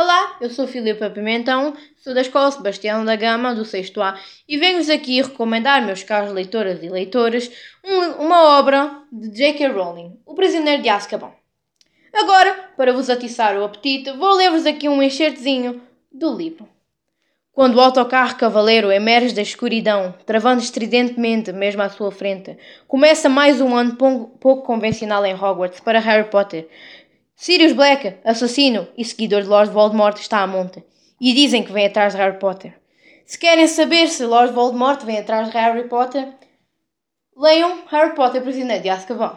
Olá, eu sou Filipe Pimentão, sou da Escola Sebastião da Gama, do 6 A, e venho-vos aqui recomendar, meus caros leitoras e leitores, um, uma obra de J.K. Rowling, O Prisioneiro de Azkaban. Agora, para vos atiçar o apetite, vou ler-vos aqui um enxertezinho do livro. Quando o autocarro cavaleiro emerge da escuridão, travando estridentemente mesmo à sua frente, começa mais um ano pouco convencional em Hogwarts para Harry Potter, Sirius Black, assassino e seguidor de Lord Voldemort, está à monta. E dizem que vem atrás de Harry Potter. Se querem saber se Lord Voldemort vem atrás de Harry Potter, leiam Harry Potter Prisioneiro de Azkaban.